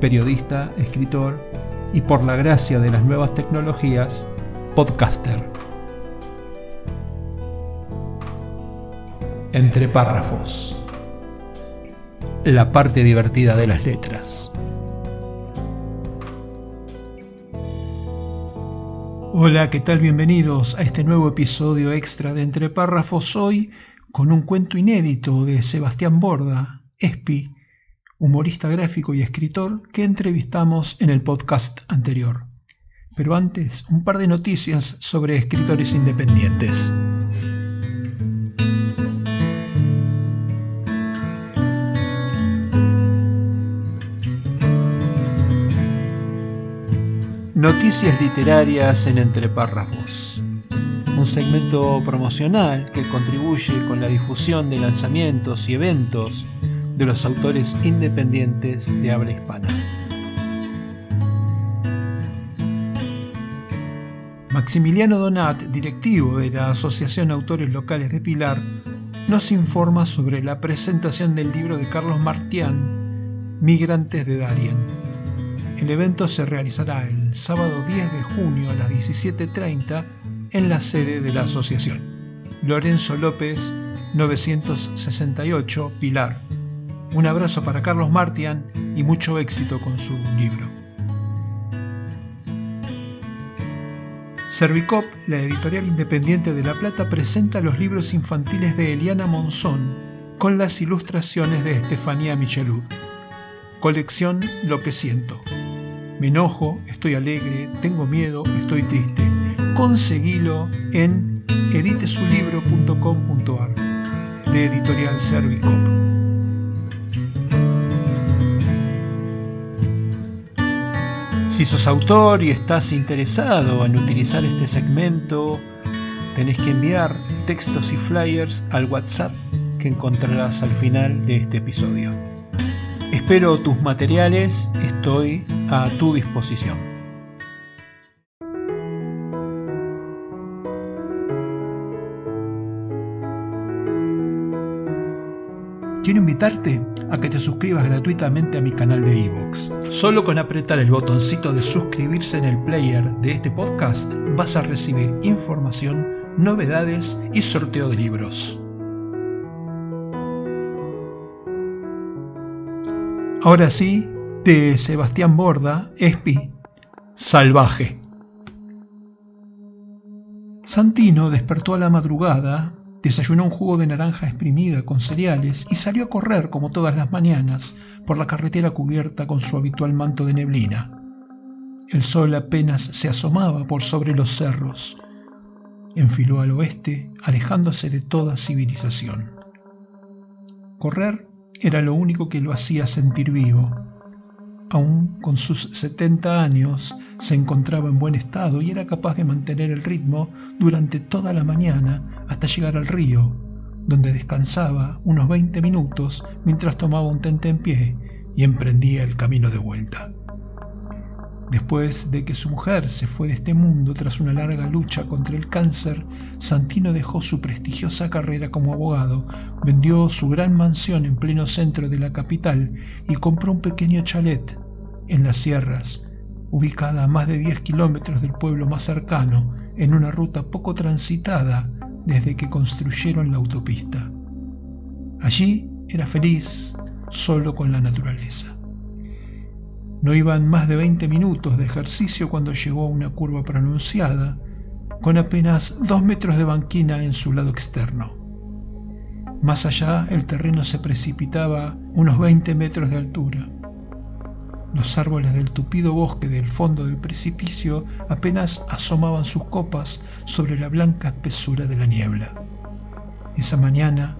periodista, escritor y por la gracia de las nuevas tecnologías, podcaster. Entre párrafos. La parte divertida de las letras. Hola, ¿qué tal? Bienvenidos a este nuevo episodio extra de Entre párrafos hoy con un cuento inédito de Sebastián Borda, Espi, humorista gráfico y escritor que entrevistamos en el podcast anterior. Pero antes, un par de noticias sobre escritores independientes. Noticias literarias en entre párrafos. Un segmento promocional que contribuye con la difusión de lanzamientos y eventos de los autores independientes de habla hispana. Maximiliano Donat, directivo de la Asociación Autores Locales de Pilar, nos informa sobre la presentación del libro de Carlos Martián, Migrantes de Darien. El evento se realizará el sábado 10 de junio a las 17.30 en la sede de la asociación. Lorenzo López, 968, Pilar, un abrazo para Carlos Martian y mucho éxito con su libro. Servicop, la editorial independiente de La Plata, presenta los libros infantiles de Eliana Monzón con las ilustraciones de Estefanía Michelud. Colección Lo que siento. Me enojo, estoy alegre, tengo miedo, estoy triste. Conseguilo en editesulibro.com.ar de editorial Servicop. Si sos autor y estás interesado en utilizar este segmento, tenés que enviar textos y flyers al WhatsApp que encontrarás al final de este episodio. Espero tus materiales, estoy a tu disposición. Quiero invitarte a que te suscribas gratuitamente a mi canal de iVoox. Solo con apretar el botoncito de suscribirse en el player de este podcast vas a recibir información, novedades y sorteo de libros. Ahora sí, de Sebastián Borda, Espi, Salvaje. Santino despertó a la madrugada Desayunó un jugo de naranja exprimida con cereales y salió a correr como todas las mañanas por la carretera cubierta con su habitual manto de neblina. El sol apenas se asomaba por sobre los cerros. Enfiló al oeste, alejándose de toda civilización. Correr era lo único que lo hacía sentir vivo. Aún con sus 70 años se encontraba en buen estado y era capaz de mantener el ritmo durante toda la mañana hasta llegar al río, donde descansaba unos 20 minutos mientras tomaba un tente en pie y emprendía el camino de vuelta. Después de que su mujer se fue de este mundo tras una larga lucha contra el cáncer, Santino dejó su prestigiosa carrera como abogado, vendió su gran mansión en pleno centro de la capital y compró un pequeño chalet en las sierras, ubicada a más de 10 kilómetros del pueblo más cercano, en una ruta poco transitada desde que construyeron la autopista. Allí era feliz solo con la naturaleza. No iban más de 20 minutos de ejercicio cuando llegó a una curva pronunciada, con apenas dos metros de banquina en su lado externo. Más allá el terreno se precipitaba unos 20 metros de altura. Los árboles del tupido bosque del fondo del precipicio apenas asomaban sus copas sobre la blanca espesura de la niebla. Esa mañana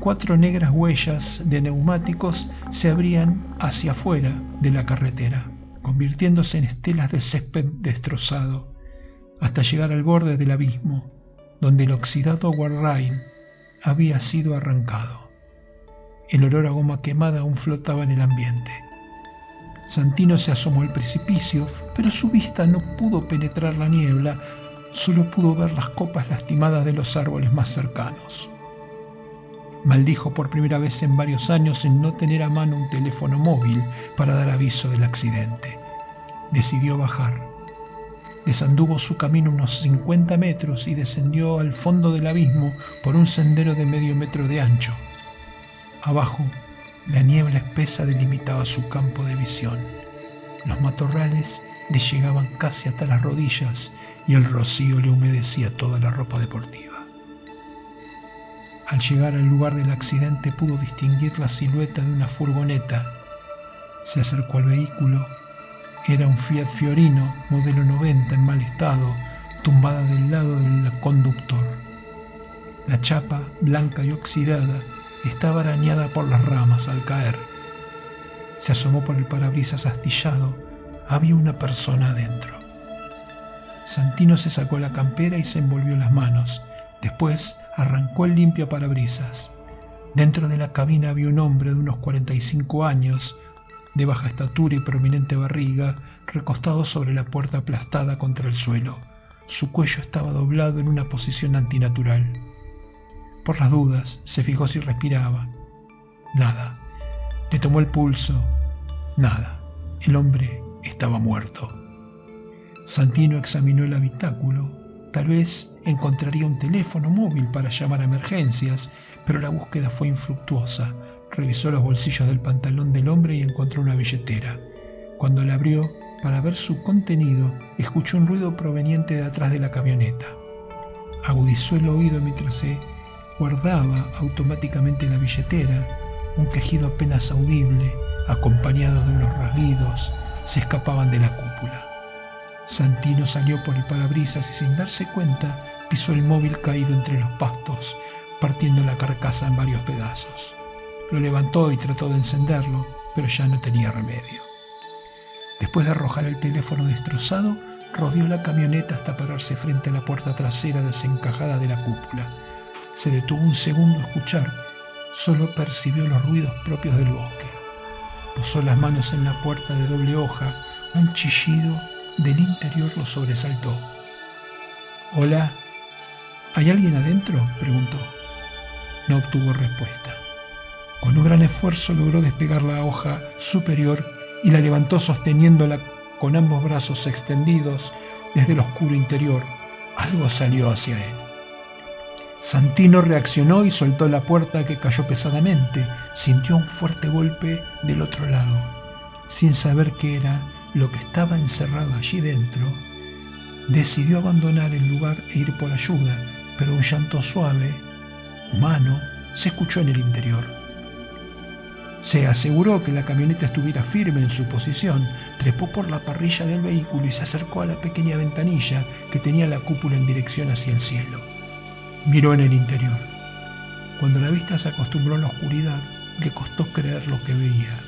cuatro negras huellas de neumáticos se abrían hacia afuera de la carretera, convirtiéndose en estelas de césped destrozado, hasta llegar al borde del abismo, donde el oxidado Warrain había sido arrancado. El olor a goma quemada aún flotaba en el ambiente. Santino se asomó al precipicio, pero su vista no pudo penetrar la niebla, solo pudo ver las copas lastimadas de los árboles más cercanos. Maldijo por primera vez en varios años en no tener a mano un teléfono móvil para dar aviso del accidente. Decidió bajar. Desanduvo su camino unos 50 metros y descendió al fondo del abismo por un sendero de medio metro de ancho. Abajo la niebla espesa delimitaba su campo de visión. Los matorrales le llegaban casi hasta las rodillas y el rocío le humedecía toda la ropa deportiva. Al llegar al lugar del accidente pudo distinguir la silueta de una furgoneta. Se acercó al vehículo. Era un Fiat Fiorino, modelo 90, en mal estado, tumbada del lado del conductor. La chapa, blanca y oxidada, estaba arañada por las ramas al caer. Se asomó por el parabrisas astillado. Había una persona adentro. Santino se sacó la campera y se envolvió las manos. Después arrancó el limpia parabrisas. Dentro de la cabina había un hombre de unos 45 años, de baja estatura y prominente barriga, recostado sobre la puerta aplastada contra el suelo. Su cuello estaba doblado en una posición antinatural. Por las dudas, se fijó si respiraba. Nada. Le tomó el pulso. Nada. El hombre estaba muerto. Santino examinó el habitáculo. Tal vez encontraría un teléfono móvil para llamar a emergencias, pero la búsqueda fue infructuosa. Revisó los bolsillos del pantalón del hombre y encontró una billetera. Cuando la abrió para ver su contenido, escuchó un ruido proveniente de atrás de la camioneta. Agudizó el oído mientras se guardaba automáticamente la billetera, un quejido apenas audible, acompañado de unos rasguidos, se escapaban de la cúpula. Santino salió por el parabrisas y sin darse cuenta pisó el móvil caído entre los pastos, partiendo la carcasa en varios pedazos. Lo levantó y trató de encenderlo, pero ya no tenía remedio. Después de arrojar el teléfono destrozado, rodeó la camioneta hasta pararse frente a la puerta trasera desencajada de la cúpula se detuvo un segundo a escuchar, solo percibió los ruidos propios del bosque. Posó las manos en la puerta de doble hoja, un chillido del interior lo sobresaltó. Hola, ¿hay alguien adentro? preguntó. No obtuvo respuesta. Con un gran esfuerzo logró despegar la hoja superior y la levantó sosteniéndola con ambos brazos extendidos desde el oscuro interior. Algo salió hacia él. Santino reaccionó y soltó la puerta que cayó pesadamente. Sintió un fuerte golpe del otro lado. Sin saber qué era lo que estaba encerrado allí dentro, decidió abandonar el lugar e ir por ayuda, pero un llanto suave, humano, se escuchó en el interior. Se aseguró que la camioneta estuviera firme en su posición, trepó por la parrilla del vehículo y se acercó a la pequeña ventanilla que tenía la cúpula en dirección hacia el cielo. Miró en el interior. Cuando la vista se acostumbró a la oscuridad, le costó creer lo que veía.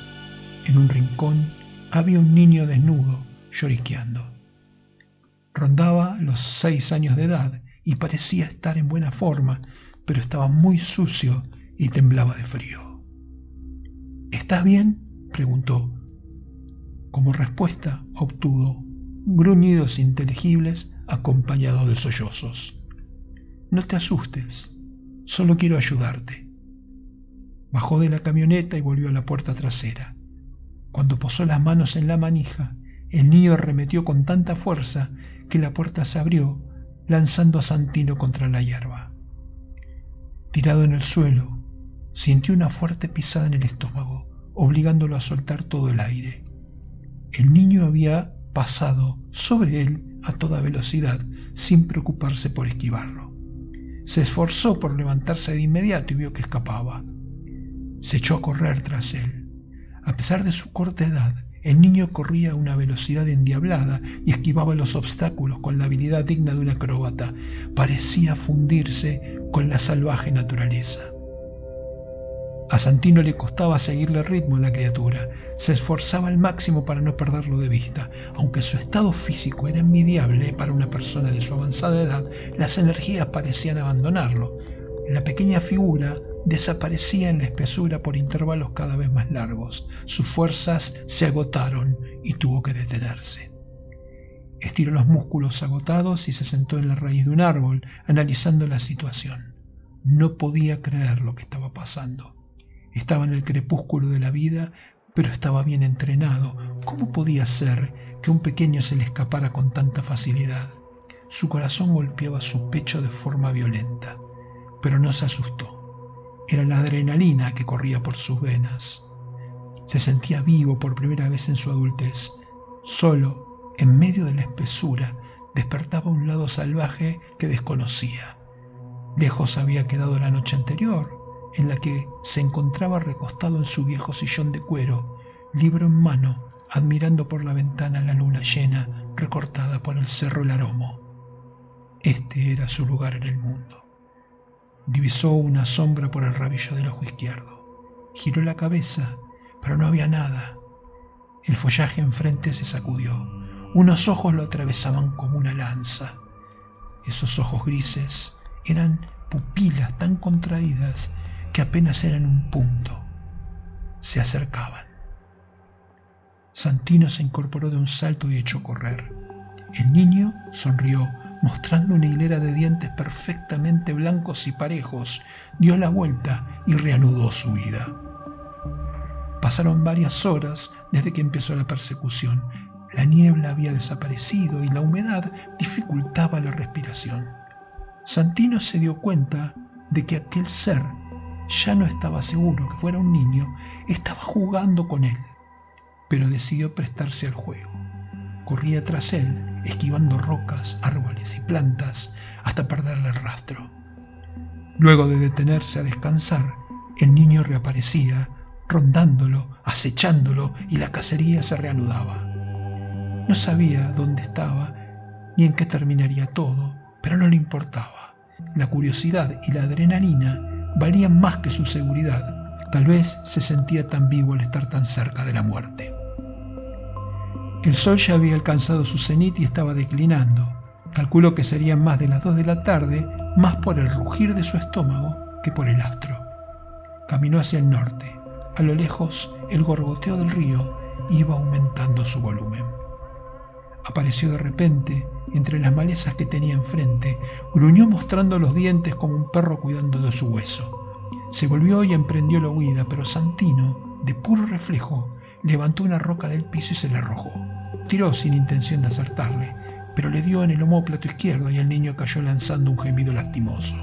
En un rincón había un niño desnudo, lloriqueando. Rondaba los seis años de edad y parecía estar en buena forma, pero estaba muy sucio y temblaba de frío. ¿Estás bien? preguntó. Como respuesta obtuvo gruñidos inteligibles acompañados de sollozos. No te asustes, solo quiero ayudarte. Bajó de la camioneta y volvió a la puerta trasera. Cuando posó las manos en la manija, el niño arremetió con tanta fuerza que la puerta se abrió, lanzando a Santino contra la hierba. Tirado en el suelo, sintió una fuerte pisada en el estómago, obligándolo a soltar todo el aire. El niño había pasado sobre él a toda velocidad, sin preocuparse por esquivarlo. Se esforzó por levantarse de inmediato y vio que escapaba. Se echó a correr tras él. A pesar de su corta edad, el niño corría a una velocidad endiablada y esquivaba los obstáculos con la habilidad digna de un acróbata. Parecía fundirse con la salvaje naturaleza. A Santino le costaba seguirle ritmo a la criatura. Se esforzaba al máximo para no perderlo de vista. Aunque su estado físico era envidiable para una persona de su avanzada edad, las energías parecían abandonarlo. La pequeña figura desaparecía en la espesura por intervalos cada vez más largos. Sus fuerzas se agotaron y tuvo que detenerse. Estiró los músculos agotados y se sentó en la raíz de un árbol, analizando la situación. No podía creer lo que estaba pasando. Estaba en el crepúsculo de la vida, pero estaba bien entrenado. ¿Cómo podía ser que un pequeño se le escapara con tanta facilidad? Su corazón golpeaba su pecho de forma violenta, pero no se asustó. Era la adrenalina que corría por sus venas. Se sentía vivo por primera vez en su adultez. Solo, en medio de la espesura, despertaba un lado salvaje que desconocía. Lejos había quedado la noche anterior, en la que se encontraba recostado en su viejo sillón de cuero, libro en mano, admirando por la ventana la luna llena recortada por el cerro El Aromo. Este era su lugar en el mundo. Divisó una sombra por el rabillo del ojo izquierdo. Giró la cabeza, pero no había nada. El follaje enfrente se sacudió. Unos ojos lo atravesaban como una lanza. Esos ojos grises eran pupilas tan contraídas que apenas eran un punto. Se acercaban. Santino se incorporó de un salto y echó a correr. El niño sonrió, mostrando una hilera de dientes perfectamente blancos y parejos, dio la vuelta y reanudó su vida. Pasaron varias horas desde que empezó la persecución. La niebla había desaparecido y la humedad dificultaba la respiración. Santino se dio cuenta de que aquel ser ya no estaba seguro que fuera un niño, estaba jugando con él, pero decidió prestarse al juego. Corría tras él, esquivando rocas, árboles y plantas hasta perderle el rastro. Luego de detenerse a descansar, el niño reaparecía, rondándolo, acechándolo, y la cacería se reanudaba. No sabía dónde estaba ni en qué terminaría todo, pero no le importaba. La curiosidad y la adrenalina valían más que su seguridad. Tal vez se sentía tan vivo al estar tan cerca de la muerte. El sol ya había alcanzado su cenit y estaba declinando. Calculó que serían más de las dos de la tarde, más por el rugir de su estómago que por el astro. Caminó hacia el norte. A lo lejos, el gorgoteo del río iba aumentando su volumen. Apareció de repente entre las malezas que tenía enfrente, gruñó mostrando los dientes como un perro cuidando de su hueso. Se volvió y emprendió la huida, pero Santino, de puro reflejo, levantó una roca del piso y se la arrojó. Tiró sin intención de acertarle, pero le dio en el homóplato izquierdo y el niño cayó lanzando un gemido lastimoso.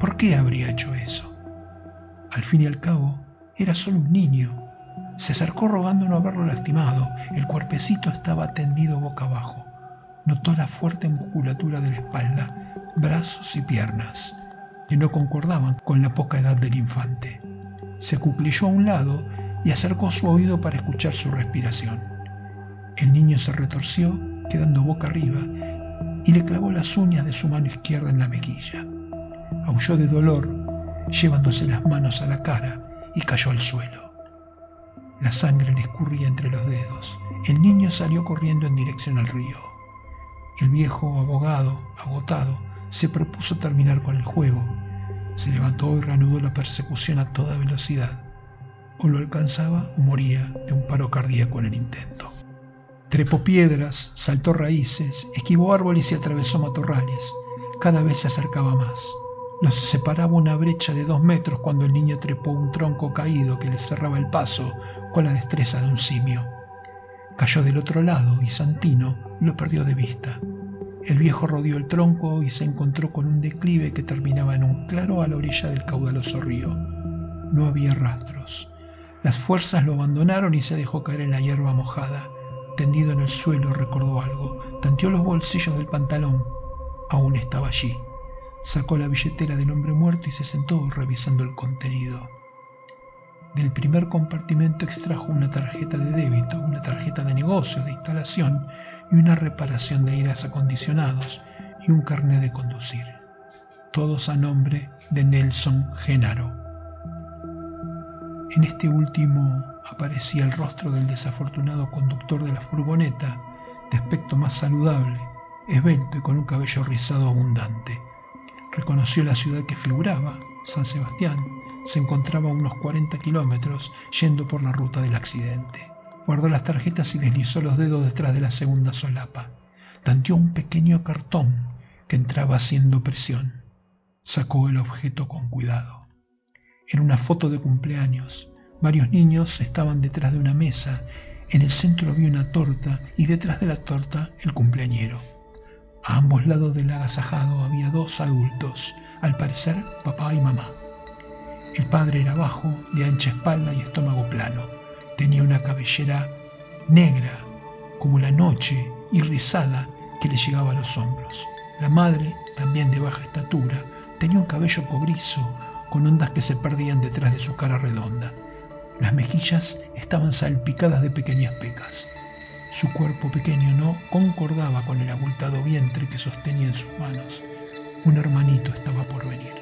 ¿Por qué habría hecho eso? Al fin y al cabo, era solo un niño. Se acercó rogando no haberlo lastimado. El cuerpecito estaba tendido boca abajo notó la fuerte musculatura de la espalda, brazos y piernas, que no concordaban con la poca edad del infante. Se cuclilló a un lado y acercó su oído para escuchar su respiración. El niño se retorció, quedando boca arriba, y le clavó las uñas de su mano izquierda en la mejilla. Aulló de dolor, llevándose las manos a la cara, y cayó al suelo. La sangre le escurría entre los dedos. El niño salió corriendo en dirección al río. El viejo abogado, agotado, se propuso terminar con el juego. Se levantó y reanudó la persecución a toda velocidad. O lo alcanzaba o moría de un paro cardíaco en el intento. Trepó piedras, saltó raíces, esquivó árboles y atravesó matorrales. Cada vez se acercaba más. Los separaba una brecha de dos metros cuando el niño trepó un tronco caído que le cerraba el paso con la destreza de un simio. Cayó del otro lado y Santino lo perdió de vista. El viejo rodeó el tronco y se encontró con un declive que terminaba en un claro a la orilla del caudaloso río. No había rastros. Las fuerzas lo abandonaron y se dejó caer en la hierba mojada. Tendido en el suelo recordó algo. Tanteó los bolsillos del pantalón. Aún estaba allí. Sacó la billetera del hombre muerto y se sentó revisando el contenido. Del primer compartimento extrajo una tarjeta de débito, una tarjeta de negocio, de instalación y una reparación de aires acondicionados y un carnet de conducir. Todos a nombre de Nelson Genaro. En este último aparecía el rostro del desafortunado conductor de la furgoneta, de aspecto más saludable, esbelto y con un cabello rizado abundante. Reconoció la ciudad que figuraba, San Sebastián. Se encontraba a unos 40 kilómetros yendo por la ruta del accidente. Guardó las tarjetas y deslizó los dedos detrás de la segunda solapa. Tanteó un pequeño cartón que entraba haciendo presión. Sacó el objeto con cuidado. Era una foto de cumpleaños. Varios niños estaban detrás de una mesa. En el centro había una torta y detrás de la torta el cumpleañero. A ambos lados del agasajado había dos adultos, al parecer papá y mamá. El padre era bajo, de ancha espalda y estómago plano. Tenía una cabellera negra, como la noche, y rizada, que le llegaba a los hombros. La madre, también de baja estatura, tenía un cabello cobrizo, con ondas que se perdían detrás de su cara redonda. Las mejillas estaban salpicadas de pequeñas pecas. Su cuerpo pequeño no concordaba con el abultado vientre que sostenía en sus manos. Un hermanito estaba por venir.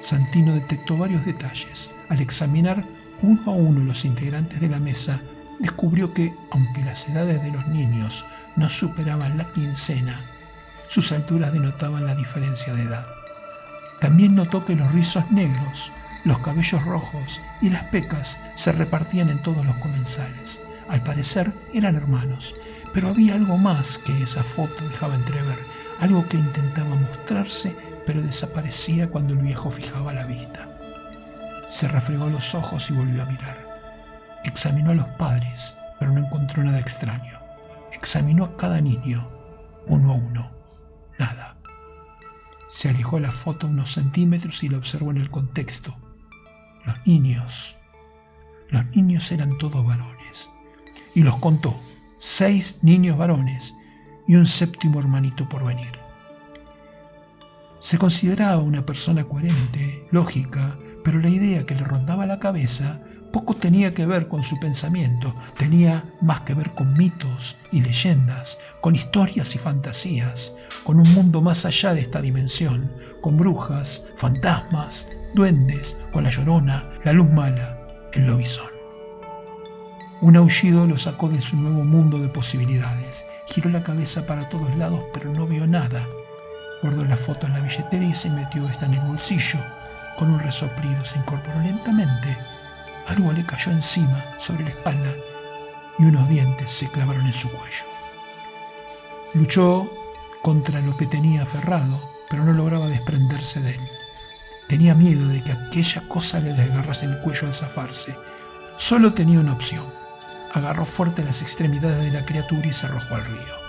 Santino detectó varios detalles. Al examinar uno a uno los integrantes de la mesa, descubrió que, aunque las edades de los niños no superaban la quincena, sus alturas denotaban la diferencia de edad. También notó que los rizos negros, los cabellos rojos y las pecas se repartían en todos los comensales. Al parecer eran hermanos, pero había algo más que esa foto dejaba entrever, algo que intentaba mostrarse pero desaparecía cuando el viejo fijaba la vista. Se refregó los ojos y volvió a mirar. Examinó a los padres, pero no encontró nada extraño. Examinó a cada niño, uno a uno. Nada. Se alejó la foto unos centímetros y la observó en el contexto. Los niños. Los niños eran todos varones. Y los contó. Seis niños varones y un séptimo hermanito por venir. Se consideraba una persona coherente, lógica, pero la idea que le rondaba la cabeza poco tenía que ver con su pensamiento, tenía más que ver con mitos y leyendas, con historias y fantasías, con un mundo más allá de esta dimensión, con brujas, fantasmas, duendes, con la llorona, la luz mala, el lobizón. Un aullido lo sacó de su nuevo mundo de posibilidades. Giró la cabeza para todos lados, pero no vio nada. Guardó la foto en la billetera y se metió esta en el bolsillo. Con un resoplido se incorporó lentamente. Algo le cayó encima, sobre la espalda, y unos dientes se clavaron en su cuello. Luchó contra lo que tenía aferrado, pero no lograba desprenderse de él. Tenía miedo de que aquella cosa le desgarrase el cuello al zafarse. Solo tenía una opción. Agarró fuerte las extremidades de la criatura y se arrojó al río.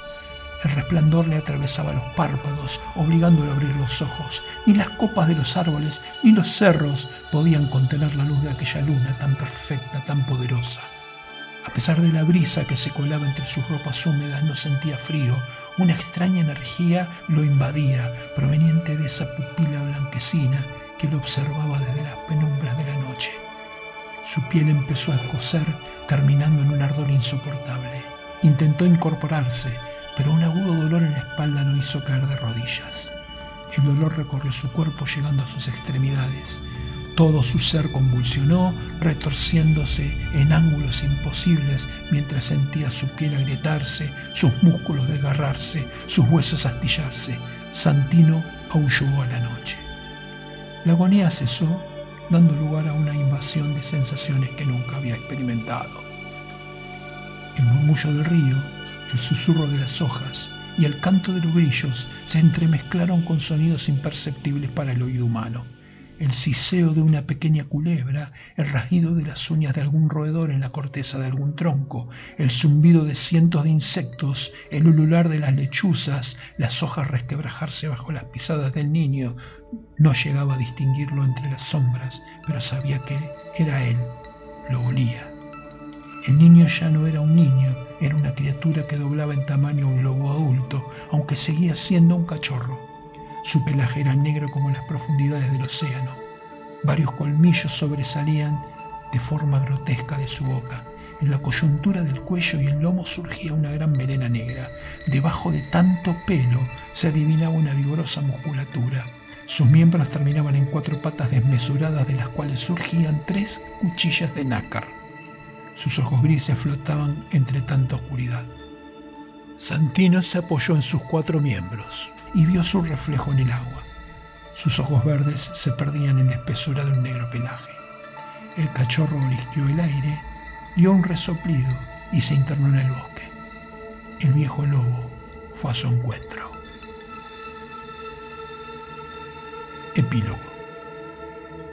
El resplandor le atravesaba los párpados, obligándolo a abrir los ojos. Ni las copas de los árboles ni los cerros podían contener la luz de aquella luna tan perfecta, tan poderosa. A pesar de la brisa que se colaba entre sus ropas húmedas, no sentía frío. Una extraña energía lo invadía, proveniente de esa pupila blanquecina que lo observaba desde las penumbras. Su piel empezó a escocer, terminando en un ardor insoportable. Intentó incorporarse, pero un agudo dolor en la espalda lo hizo caer de rodillas. El dolor recorrió su cuerpo llegando a sus extremidades. Todo su ser convulsionó, retorciéndose en ángulos imposibles mientras sentía su piel agrietarse, sus músculos desgarrarse, sus huesos astillarse. Santino aulló a la noche. La agonía cesó, dando lugar a una invasión de sensaciones que nunca había experimentado. El murmullo del río el susurro de las hojas y el canto de los grillos se entremezclaron con sonidos imperceptibles para el oído humano. El siseo de una pequeña culebra, el rasguido de las uñas de algún roedor en la corteza de algún tronco, el zumbido de cientos de insectos, el ulular de las lechuzas, las hojas resquebrajarse bajo las pisadas del niño. No llegaba a distinguirlo entre las sombras, pero sabía que era él, lo olía. El niño ya no era un niño, era una criatura que doblaba en tamaño a un lobo adulto, aunque seguía siendo un cachorro. Su pelaje era negro como las profundidades del océano. Varios colmillos sobresalían de forma grotesca de su boca. En la coyuntura del cuello y el lomo surgía una gran melena negra. Debajo de tanto pelo se adivinaba una vigorosa musculatura. Sus miembros terminaban en cuatro patas desmesuradas de las cuales surgían tres cuchillas de nácar. Sus ojos grises flotaban entre tanta oscuridad. Santino se apoyó en sus cuatro miembros y vio su reflejo en el agua. Sus ojos verdes se perdían en la espesura de un negro pelaje. El cachorro olisqueó el aire, dio un resoplido y se internó en el bosque. El viejo lobo fue a su encuentro. Epílogo.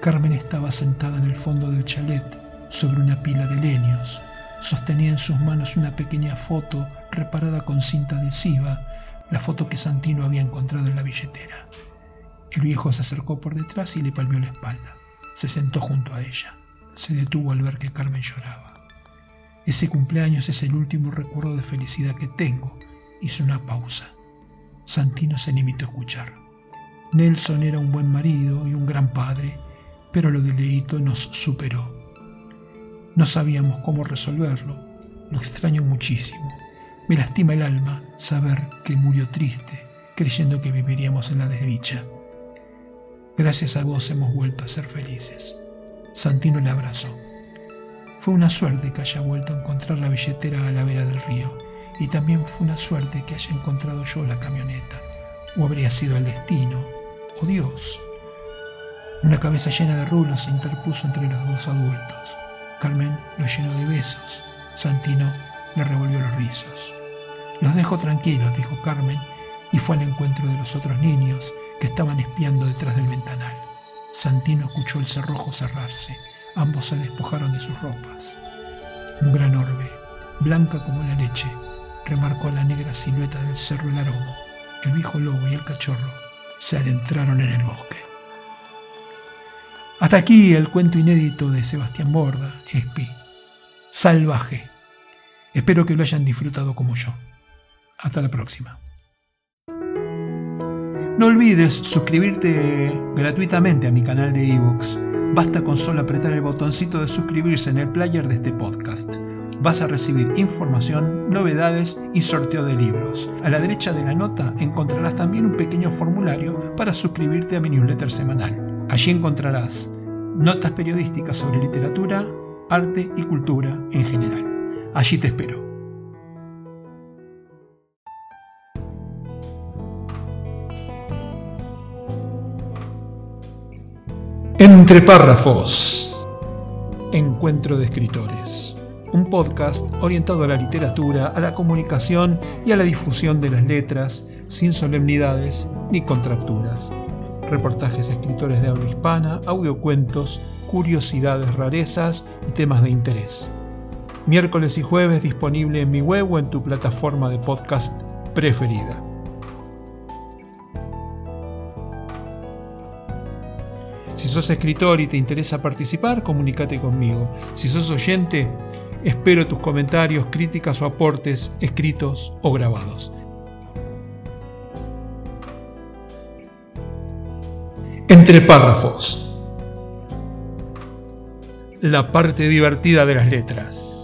Carmen estaba sentada en el fondo del chalet sobre una pila de leños. Sostenía en sus manos una pequeña foto reparada con cinta adhesiva, la foto que Santino había encontrado en la billetera. El viejo se acercó por detrás y le palmeó la espalda. Se sentó junto a ella. Se detuvo al ver que Carmen lloraba. Ese cumpleaños es el último recuerdo de felicidad que tengo. Hizo una pausa. Santino se limitó a escuchar. Nelson era un buen marido y un gran padre, pero lo de Leito nos superó. No sabíamos cómo resolverlo. Lo extraño muchísimo. Me lastima el alma saber que murió triste, creyendo que viviríamos en la desdicha. Gracias a vos hemos vuelto a ser felices. Santino le abrazó. Fue una suerte que haya vuelto a encontrar la billetera a la vera del río, y también fue una suerte que haya encontrado yo la camioneta, o habría sido el destino, o Dios. Una cabeza llena de rulos se interpuso entre los dos adultos. Carmen lo llenó de besos. Santino le revolvió los rizos. Los dejo tranquilos, dijo Carmen, y fue al encuentro de los otros niños, que estaban espiando detrás del ventanal. Santino escuchó el cerrojo cerrarse. Ambos se despojaron de sus ropas. Un gran orbe, blanca como la leche, remarcó la negra silueta del cerro El Aromo. El viejo lobo y el cachorro se adentraron en el bosque. Hasta aquí el cuento inédito de Sebastián Borda, Espi. Salvaje. Espero que lo hayan disfrutado como yo. Hasta la próxima. No olvides suscribirte gratuitamente a mi canal de ebooks. Basta con solo apretar el botoncito de suscribirse en el player de este podcast. Vas a recibir información, novedades y sorteo de libros. A la derecha de la nota encontrarás también un pequeño formulario para suscribirte a mi newsletter semanal. Allí encontrarás notas periodísticas sobre literatura, arte y cultura en general. Allí te espero. Entre párrafos. Encuentro de escritores. Un podcast orientado a la literatura, a la comunicación y a la difusión de las letras, sin solemnidades ni contracturas. Reportajes escritores de habla hispana, audiocuentos, curiosidades, rarezas y temas de interés. Miércoles y jueves disponible en mi web o en tu plataforma de podcast preferida. Si sos escritor y te interesa participar, comunícate conmigo. Si sos oyente, espero tus comentarios, críticas o aportes escritos o grabados. Entre párrafos. La parte divertida de las letras.